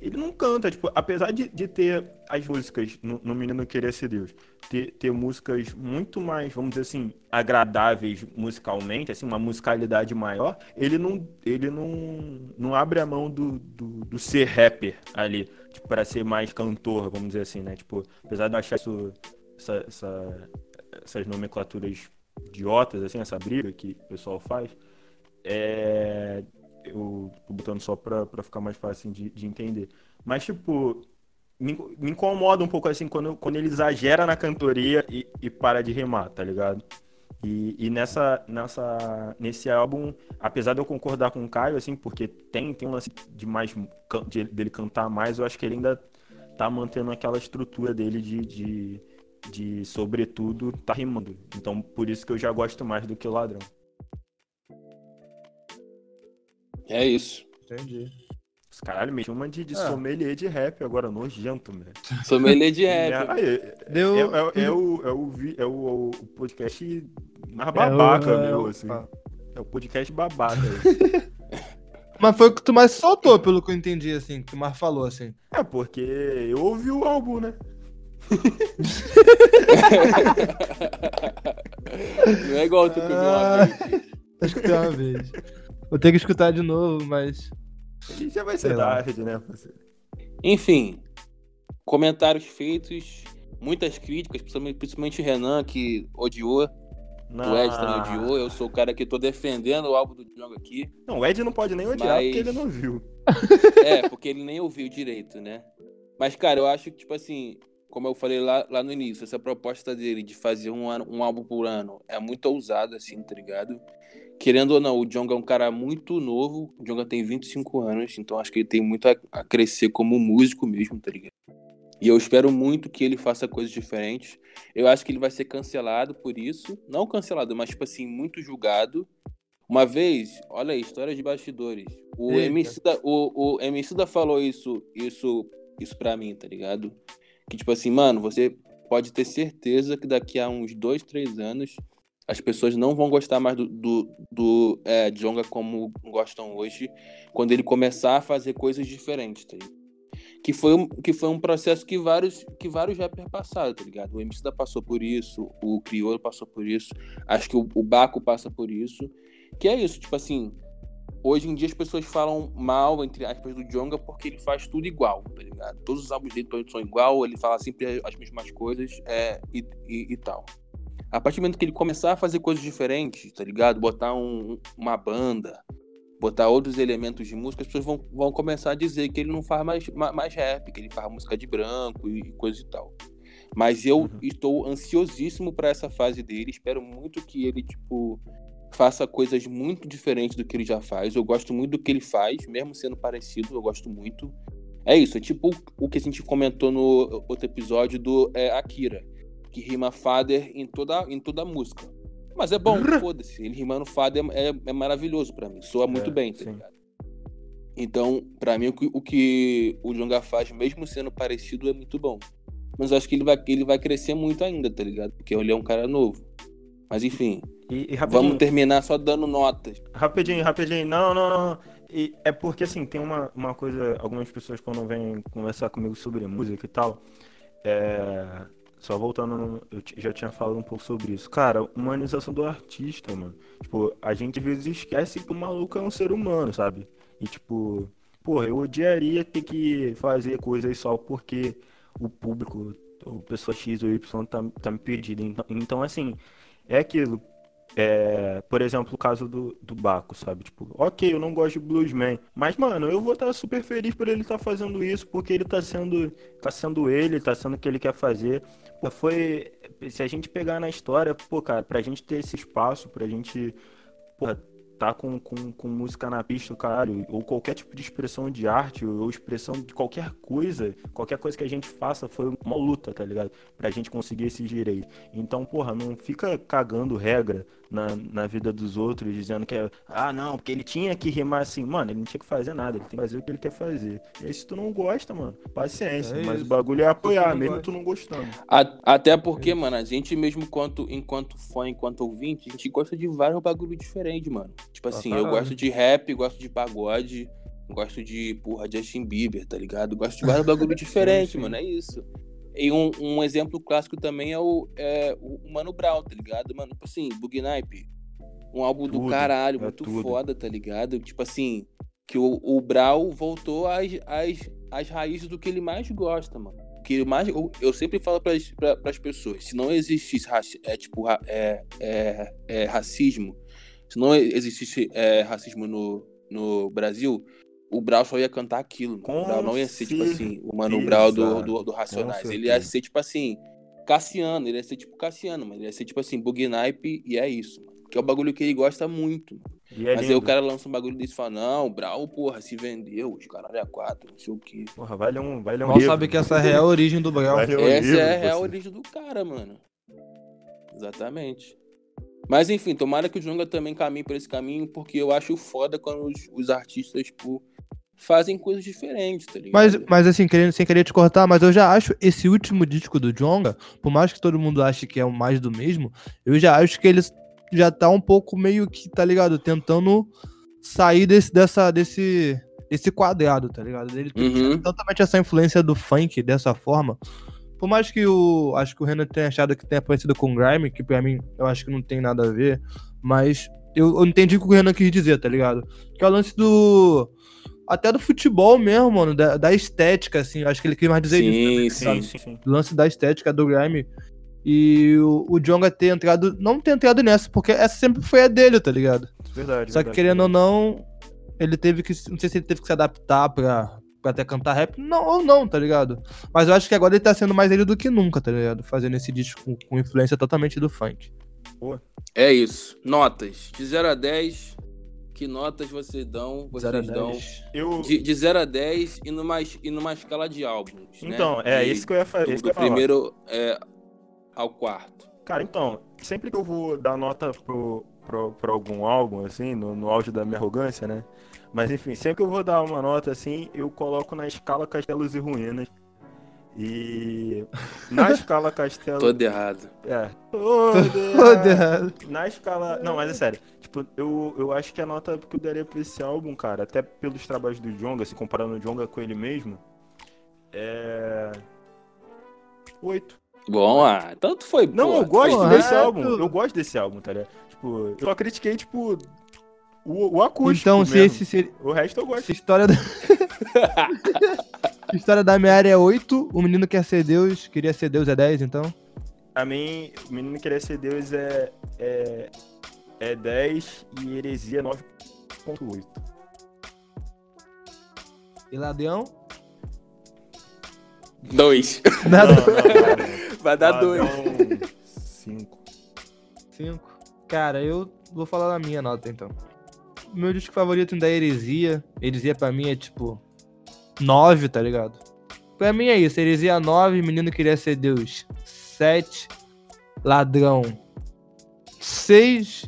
ele não canta, tipo, apesar de, de ter as músicas no, no Menino Querer Ser Deus, ter, ter músicas muito mais, vamos dizer assim, agradáveis musicalmente, assim, uma musicalidade maior, ele não, ele não, não abre a mão do, do, do ser rapper ali, tipo, para ser mais cantor, vamos dizer assim, né? Tipo, apesar de eu achar isso, essa, essa, essas nomenclaturas idiotas, assim, essa briga que o pessoal faz, é, eu tô botando só pra, pra ficar mais fácil de, de entender. Mas, tipo, me, me, incomoda um pouco assim quando, quando ele exagera na cantoria e, e para de rimar, tá ligado? E, e, nessa, nessa, nesse álbum, apesar de eu concordar com o Caio, assim, porque tem, tem um lance de mais, de, dele cantar mais, eu acho que ele ainda tá mantendo aquela estrutura dele de, de, de sobretudo, tá rimando. Então, por isso que eu já gosto mais do que o Ladrão. É isso. Entendi. Os caralho, me chama de, de é. sommelier de rap agora, nojento, velho. Sommelier de rap. É, Deu... é, é, é, o, é, o, é o, o podcast mais babaca, é o, meu, assim. É o podcast babaca. Mas foi o que tu mais soltou, pelo que eu entendi, assim, que tu mais falou, assim. É, porque eu ouvi o álbum, né? Não é igual tu que ah, Acho que tem uma vez. Vou ter que escutar de novo, mas. E já vai ser tarde, né? Enfim, comentários feitos, muitas críticas, principalmente, principalmente Renan, que odiou. Não. O Ed também odiou. Eu sou o cara que tô defendendo o álbum do Django aqui. Não, o Ed não pode nem odiar mas... porque ele não viu. É, porque ele nem ouviu direito, né? Mas, cara, eu acho que, tipo assim, como eu falei lá, lá no início, essa proposta dele de fazer um, ano, um álbum por ano é muito ousada, assim, tá ligado? Querendo ou não, o Jonga é um cara muito novo. O Jonga tem 25 anos, então acho que ele tem muito a, a crescer como músico mesmo, tá ligado? E eu espero muito que ele faça coisas diferentes. Eu acho que ele vai ser cancelado por isso. Não cancelado, mas, tipo assim, muito julgado. Uma vez, olha aí, história de bastidores. O MC, da, o, o MC da falou isso, isso, isso pra mim, tá ligado? Que, tipo assim, mano, você pode ter certeza que daqui a uns dois, três anos as pessoas não vão gostar mais do, do, do é, Jonga como gostam hoje, quando ele começar a fazer coisas diferentes, tá que foi, um, que foi um processo que vários, que vários rappers passaram, tá ligado? O MC da passou por isso, o Criolo passou por isso, acho que o, o Baco passa por isso. Que é isso, tipo assim, hoje em dia as pessoas falam mal, entre aspas, do Jonga porque ele faz tudo igual, tá ligado? Todos os álbuns dele são igual, ele fala sempre as mesmas coisas é, e, e, e tal. A partir do momento que ele começar a fazer coisas diferentes, tá ligado? Botar um, uma banda, botar outros elementos de música, as pessoas vão, vão começar a dizer que ele não faz mais, mais rap, que ele faz música de branco e coisa e tal. Mas eu uhum. estou ansiosíssimo para essa fase dele. Espero muito que ele, tipo, faça coisas muito diferentes do que ele já faz. Eu gosto muito do que ele faz, mesmo sendo parecido, eu gosto muito. É isso, é tipo o que a gente comentou no outro episódio do é, Akira que rima father em toda, em toda a música. Mas é bom, foda-se. Ele rimando father é, é maravilhoso para mim. Soa muito é, bem, tá sim. ligado? Então, para mim, o que, o que o Jonga faz, mesmo sendo parecido, é muito bom. Mas acho que ele vai, ele vai crescer muito ainda, tá ligado? Porque ele é um cara novo. Mas enfim. E, e vamos terminar só dando notas. Rapidinho, rapidinho. Não, não, não. E é porque assim, tem uma, uma coisa. Algumas pessoas quando vêm conversar comigo sobre música e tal. É, só voltando, no, eu já tinha falado um pouco sobre isso. Cara, humanização do artista, mano. Tipo, a gente às vezes esquece que o maluco é um ser humano, sabe? E tipo, porra, eu odiaria ter que fazer coisas só porque o público, ou pessoa X ou Y tá, tá me pedindo. Então, então, assim, é aquilo. É, por exemplo, o caso do, do Baco, sabe? Tipo, ok, eu não gosto de Bluesman, mas, mano, eu vou estar super feliz por ele estar tá fazendo isso, porque ele tá sendo, tá sendo ele, tá sendo o que ele quer fazer. Pô, foi. Se a gente pegar na história, pô, cara, pra gente ter esse espaço, pra gente porra, tá com, com, com música na pista, caralho, ou qualquer tipo de expressão de arte, ou expressão de qualquer coisa, qualquer coisa que a gente faça foi uma luta, tá ligado? Pra gente conseguir esses direitos. Então, porra, não fica cagando regra na, na vida dos outros, dizendo que é, ah, não, porque ele tinha que rimar assim. Mano, ele não tinha que fazer nada, ele tem que fazer o que ele quer fazer. E aí, se tu não gosta, mano, paciência. É mas o bagulho é apoiar, não mesmo gosta. tu não gostando. A- Até porque, mano, a gente mesmo enquanto, enquanto fã, enquanto ouvinte, a gente gosta de vários bagulho diferente, mano. Tipo assim, eu caralho. gosto de rap, gosto de pagode, gosto de, porra, Justin Bieber, tá ligado? Gosto de vários bagulho diferente, sim. mano, é isso. E um, um exemplo clássico também é o, é o Mano Brown, tá ligado? Mano, tipo assim, Bug Nipe, um álbum do Tudo, caralho, é muito tudo. foda, tá ligado? Tipo assim, que o, o Brau voltou às, às, às raízes do que ele mais gosta, mano. Que mais, eu, eu sempre falo pras, pra, pras pessoas, se não existisse é, tipo, é, é, é, racismo, se não existisse é, racismo no, no Brasil, o Brau só ia cantar aquilo. Com o Brau não ia ser, tipo assim, o Mano. Brau do, do, do Racionais. Ele ia ser, tipo assim, Cassiano, ele ia ser tipo Cassiano, mas ele ia ser, tipo assim, Bug Nipe, e é isso, mano. Que é o bagulho que ele gosta muito. E é Mas aí lindo. o cara lança um bagulho desse e fala, não, o Brau, porra, se vendeu, os caralho é quatro, não sei o quê. Porra, vai ler um, vai ler um Mal livro. sabe que essa é a real origem do Brau. Um Essa livro, é a real você. origem do cara, mano. Exatamente. Mas enfim, tomara que o Jonga também caminhe por esse caminho, porque eu acho foda quando os, os artistas, tipo, fazem coisas diferentes, tá ligado? Mas, mas assim, querendo, sem querer te cortar, mas eu já acho esse último disco do Jonga, por mais que todo mundo ache que é o mais do mesmo, eu já acho que ele já tá um pouco meio que, tá ligado? Tentando sair desse, dessa, desse, desse quadrado, tá ligado? Ele tem Uhum. totalmente essa influência do funk dessa forma. Por mais que o. Acho que o Renan tenha achado que tenha parecido com o Grime, que pra mim eu acho que não tem nada a ver, mas eu, eu entendi o que o Renan quis dizer, tá ligado? Que é o lance do. Até do futebol mesmo, mano, da, da estética, assim. Acho que ele quis mais dizer isso. sim, Sim, sim. sim, sim. do lance da estética do Grime. E o, o Jonga ter entrado. Não ter entrado nessa, porque essa sempre foi a dele, tá ligado? Verdade. Só que verdade, querendo ou não, ele teve que. Não sei se ele teve que se adaptar pra, pra até cantar rap. Não, ou não, tá ligado? Mas eu acho que agora ele tá sendo mais ele do que nunca, tá ligado? Fazendo esse disco com, com influência totalmente do funk. É isso. Notas. De 0 a 10, que notas vocês dão? Vocês 0 a dão? 10. Eu... De, de 0 a 10 e numa, e numa escala de álbuns. né? Então, é De- isso que eu ia fazer. do, isso que eu do primeiro é, ao quarto. Cara, então, sempre que eu vou dar nota pro, pro, pro algum álbum, assim, no, no auge da minha arrogância, né? Mas enfim, sempre que eu vou dar uma nota assim, eu coloco na escala Castelos e Ruínas. E na escala Castelo. Todo errado. É. Todo Todo errado. Na escala. Não, mas é sério. Tipo, eu, eu acho que a nota que eu daria pra esse álbum, cara, até pelos trabalhos do Jonga, se comparando o Jonga com ele mesmo, é. 8. Bom, ah, tanto foi. Não, pô, eu gosto desse é álbum. Eu gosto desse álbum, tá ligado? Tipo, eu só critiquei, tipo, o, o acústico. Então, se mesmo. esse. Se, O resto eu gosto. se história da. história da minha área é 8, o menino quer ser Deus, queria ser Deus é 10, então. A mim, o Menino Querer Ser Deus é, é, é 10 e Heresia 9.8. E Ladrão? Dois. Nada. Não, não, não. Vai dar dois. 5. 5. Cara, eu vou falar na minha nota então. Meu disco favorito ainda é Heresia. Heresia pra mim é tipo 9, tá ligado? Pra mim é isso. Heresia 9, Menino Queria Ser Deus 7, Ladrão 6.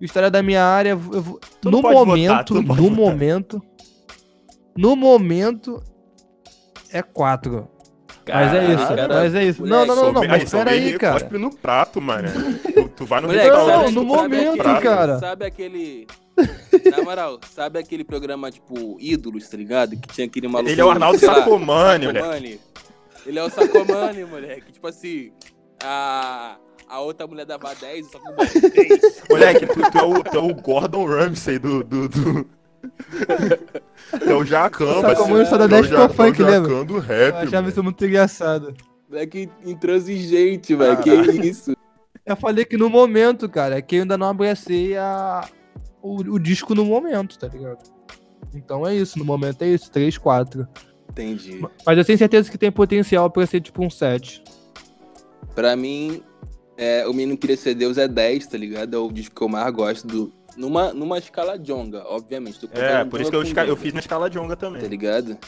História da minha área, eu vou- no não votar, momento, não pode no votar. momento, no momento é 4. Mas é isso, Caralho, mas é isso. moleque, não, não, não, não, mas sobe pera aí, cara. Cospe no prato, mano. Tu, tu vai no Não, restaurante, no sabe come momento, prato. cara. Sabe aquele. Na moral, sabe aquele programa tipo Ídolos, tá ligado? Que tinha aquele maluco. Ele é o Arnaldo lá, Sacomani, moleque. Ele é o Sacomani, moleque. Tipo assim, a, a outra mulher dava 10, o Sacomani 10. Moleque, tu, tu é o, tu é o Gordon Ramsay do. do, do... tu é o Jacan, Sacomani só dá Tu é o 10 pro Ja- funk, é lembra? Jacan do Eu rap, achava mano. isso muito engraçado. Moleque intransigente, velho. Que isso? Eu falei que no momento, cara, é que eu ainda não abracei a... o, o disco no momento, tá ligado? Então é isso, no momento é isso, 3, 4. Entendi. Mas eu tenho certeza que tem potencial pra ser tipo um 7. Pra mim, é, o Menino Queria Ser Deus é 10, tá ligado? É o disco que eu mais gosto do, numa, numa escala Jonga, obviamente. Tô É, por isso que eu, esca- eu fiz na escala Jonga também. Tá ligado?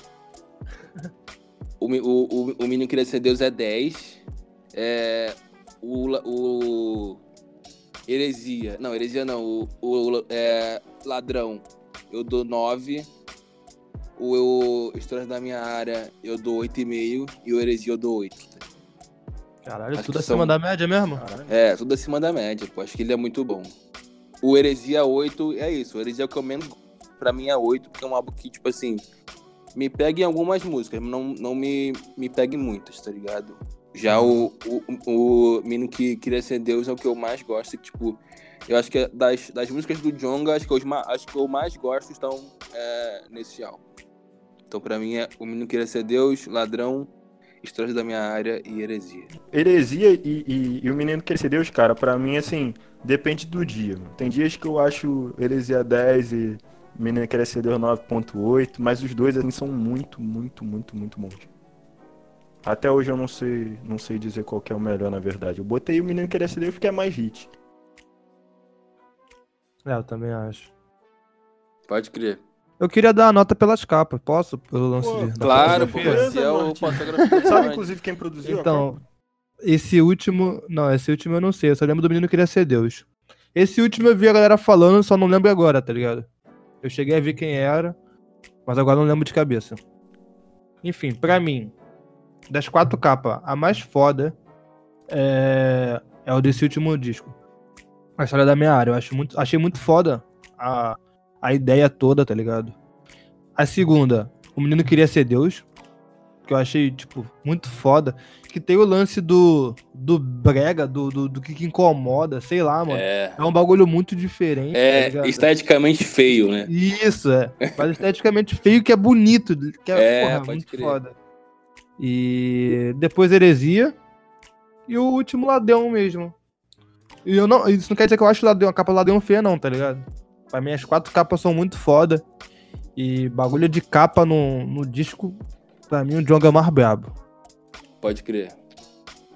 O, o, o, o Menino Queria Ser Deus é 10. É, o, o Heresia. Não, Heresia não. O, o é, Ladrão, eu dou 9. O, o Histórias da Minha Área, eu dou 8,5. E o Heresia, eu dou 8. Caralho, Acho tudo acima são- da média mesmo? Caralho. É, tudo acima da média, pô. Acho que ele é muito bom. O Heresia 8 é isso. O Heresia é o que eu menos. Pra mim é 8, porque é um álbum que, tipo assim. Me pega em algumas músicas, mas não, não me, me pega em muitas, tá ligado? Já o, o, o Menino que Queria Ser Deus é o que eu mais gosto. Tipo, eu acho que é das, das músicas do Jonga, acho que, ma- acho que eu mais gosto estão é, nesse álbum. Então, pra mim, é O Menino Queria Ser Deus, Ladrão, Histórias da Minha Área e Heresia. Heresia e, e, e o Menino Querer Ser Deus, cara, pra mim, assim, depende do dia. Tem dias que eu acho Heresia 10 e Menino Querer Ser Deus 9.8, mas os dois, assim, são muito, muito, muito, muito bons. Até hoje eu não sei, não sei dizer qual que é o melhor, na verdade. Eu botei o Menino Querer Ser Deus porque é mais hit. É, eu também acho. Pode crer. Eu queria dar a nota pelas capas, posso? Pelo lance Pô, de, Claro, pô. Esse é o fotógrafo. Sabe, inclusive, quem produziu Então, esse último. Não, esse último eu não sei. Eu só lembro do menino que queria ser Deus. Esse último eu vi a galera falando, só não lembro agora, tá ligado? Eu cheguei a ver quem era, mas agora não lembro de cabeça. Enfim, pra mim, das quatro capas, a mais foda é, é o desse último disco. A história da minha área. Eu acho muito, achei muito foda a, a ideia toda, tá ligado? A segunda, o menino queria ser Deus. Que eu achei, tipo, muito foda. Que tem o lance do, do brega, do, do, do que, que incomoda, sei lá, mano. É, É, um bagulho muito diferente. tá é ligado? esteticamente feio, né? Isso, é. Mas esteticamente feio que é bonito. Que é, É, porra, muito crer. foda. E depois Heresia. E o último Ladeão mesmo. E eu não, isso não quer dizer que eu acho o Ladeão, a capa do Ladeão feia, não, tá ligado? Pra mim, as quatro capas são muito foda. E bagulho de capa no, no disco, pra mim, o Jonga é mais brabo. Pode crer.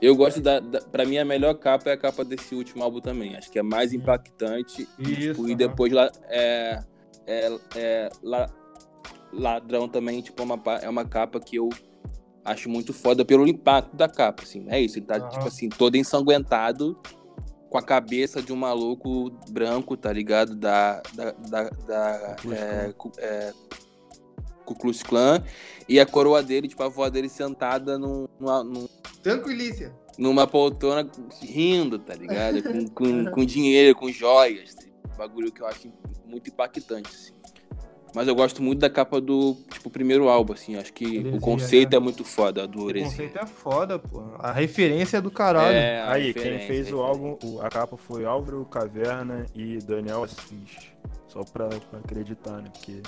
Eu gosto da, da. Pra mim, a melhor capa é a capa desse último álbum também. Acho que é mais impactante. E, tipo, Isso, e depois lá. É, é, é, la- Ladrão também, tipo, é uma, é uma capa que eu acho muito foda pelo impacto da capa, assim. É isso, ele tá, Aham. tipo assim, todo ensanguentado, com a cabeça de um maluco branco, tá ligado? Da. da, da, da Ku Klux é, é, Ku Klux Klan. E a coroa dele, tipo, a avó dele sentada num, numa- num, Tranquilícia. numa poltrona rindo, tá ligado? Com, com, com dinheiro, com joias. Bagulho que eu acho muito impactante, assim. Mas eu gosto muito da capa do, tipo, primeiro álbum, assim. Acho que Heresia, o conceito né? é muito foda, do O Heresia. conceito é foda, pô. A referência é do caralho. É, a Aí, quem fez o álbum, o- a capa foi Álvaro Caverna e Daniel Assis. Só pra, pra acreditar, né? Porque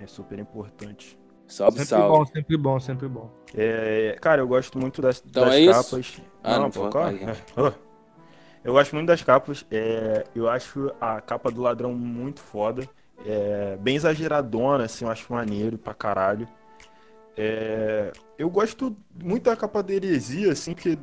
é super importante. Salve, Sempre salve. bom, sempre bom, sempre bom. É, cara, eu gosto muito das, Então das é isso? capas. Ah, não, pô, pô. É. Eu gosto muito das capas. é, eu acho a capa do ladrão muito foda. É, bem exageradona, assim, eu acho maneiro pra caralho. É, eu gosto muito da capa da heresia, assim, porque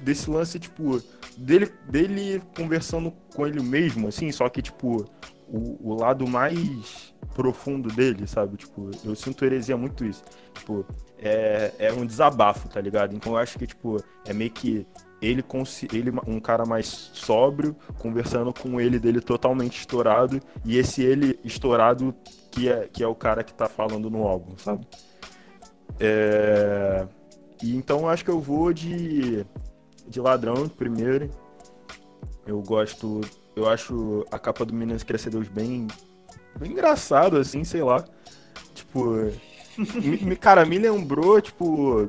desse lance, tipo, dele, dele conversando com ele mesmo, assim, só que, tipo, o, o lado mais profundo dele, sabe? Tipo, eu sinto heresia muito isso. Tipo, é, é um desabafo, tá ligado? Então eu acho que, tipo, é meio que ele, ele um cara mais sóbrio, conversando com ele dele totalmente estourado, e esse ele estourado que é, que é o cara que tá falando no álbum, sabe? É... E então eu acho que eu vou de, de ladrão primeiro. Eu gosto. Eu acho a capa do Meninas Crescer Deus bem, bem engraçado, assim, sei lá. Tipo. me- cara, me lembrou, tipo,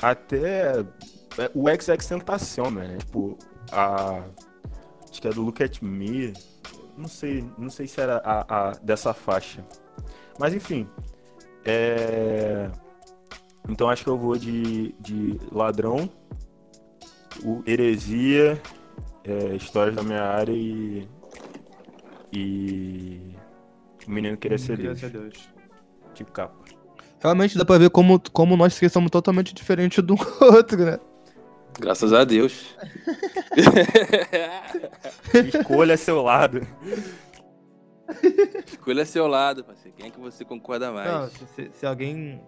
até o XX Tentacion, né? Tipo, a. Acho que é do Look at Me. Não sei, não sei se era a, a- dessa faixa. Mas enfim. É. Então acho que eu vou de, de ladrão, o heresia, é, histórias da minha área e. E. O menino queria ser Deus. ser Deus. De capa. Realmente dá pra ver como, como nós três somos totalmente diferentes do outro, né? Graças a Deus. Escolha seu lado. Escolha seu lado, parceiro. Quem é que você concorda mais? Não, se, se- alguém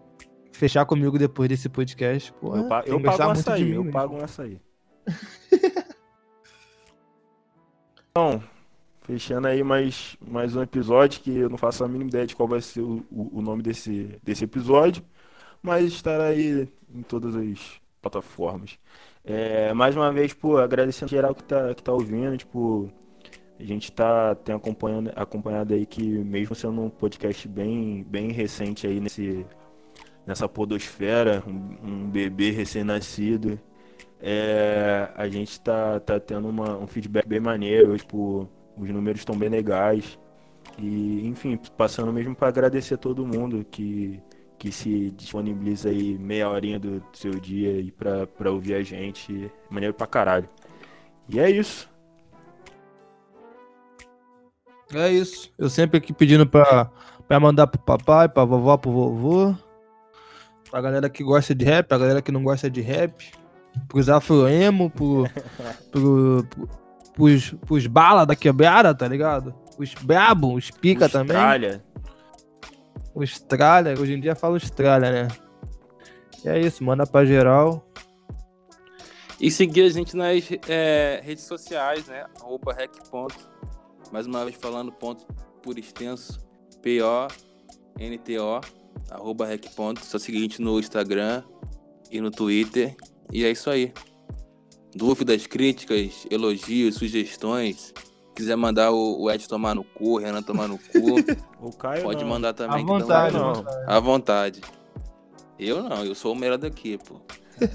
fechar comigo depois desse podcast, pô, Eu, pa- eu pago um açaí, mim eu mesmo. pago um açaí. então, fechando aí mais, mais um episódio que eu não faço a mínima ideia de qual vai ser o, o, o nome desse, desse episódio, mas estará aí em todas as plataformas. É, mais uma vez, pô, agradecendo geral que tá, que tá ouvindo, tipo, a gente tá tem acompanhando, acompanhado aí que mesmo sendo um podcast bem, bem recente aí nesse, nessa podosfera, um, um bebê recém-nascido, é, a gente tá, tá tendo uma- um feedback bem maneiro, tipo, os números estão bem legais. E, enfim, passando mesmo para agradecer a todo mundo que, que se disponibiliza aí meia horinha do seu dia aí pra, pra ouvir a gente. Maneiro pra caralho. E é isso. É isso. Eu sempre aqui pedindo pra, pra mandar pro papai, pra vovó, pro vovô. Pra galera que gosta de rap, pra galera que não gosta de rap. Pros afroemo, pro, pro, pro, pros, pros bala da quebrada, tá ligado? Os brabo, os pica também. Austrália. Austrália, hoje em dia fala Austrália, né? E é isso, manda pra geral. E seguir a gente nas é, redes sociais, né? Arroba rec. ponto. Mais uma vez falando ponto por extenso. P-O-N-T-O. Arroba rec. ponto. Só seguir a gente no Instagram e no Twitter. E é isso aí. Dúvidas, críticas, elogios, sugestões. Quiser mandar o, o Ed tomar no cu, o Renan tomar no cu, O Caio pode não. mandar também. À um vontade, não. à vontade. Eu não, eu sou o melhor daqui, pô.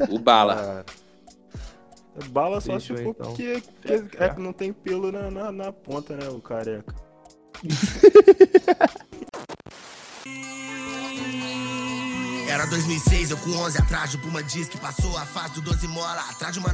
O Bala. Ah, Bala só Fechou, se for então. porque, é que não tem pelo na, na, na ponta, né, o careca. Era 2006, eu com 11 atrás de Puma que passou a fase do 12 mola atrás de uma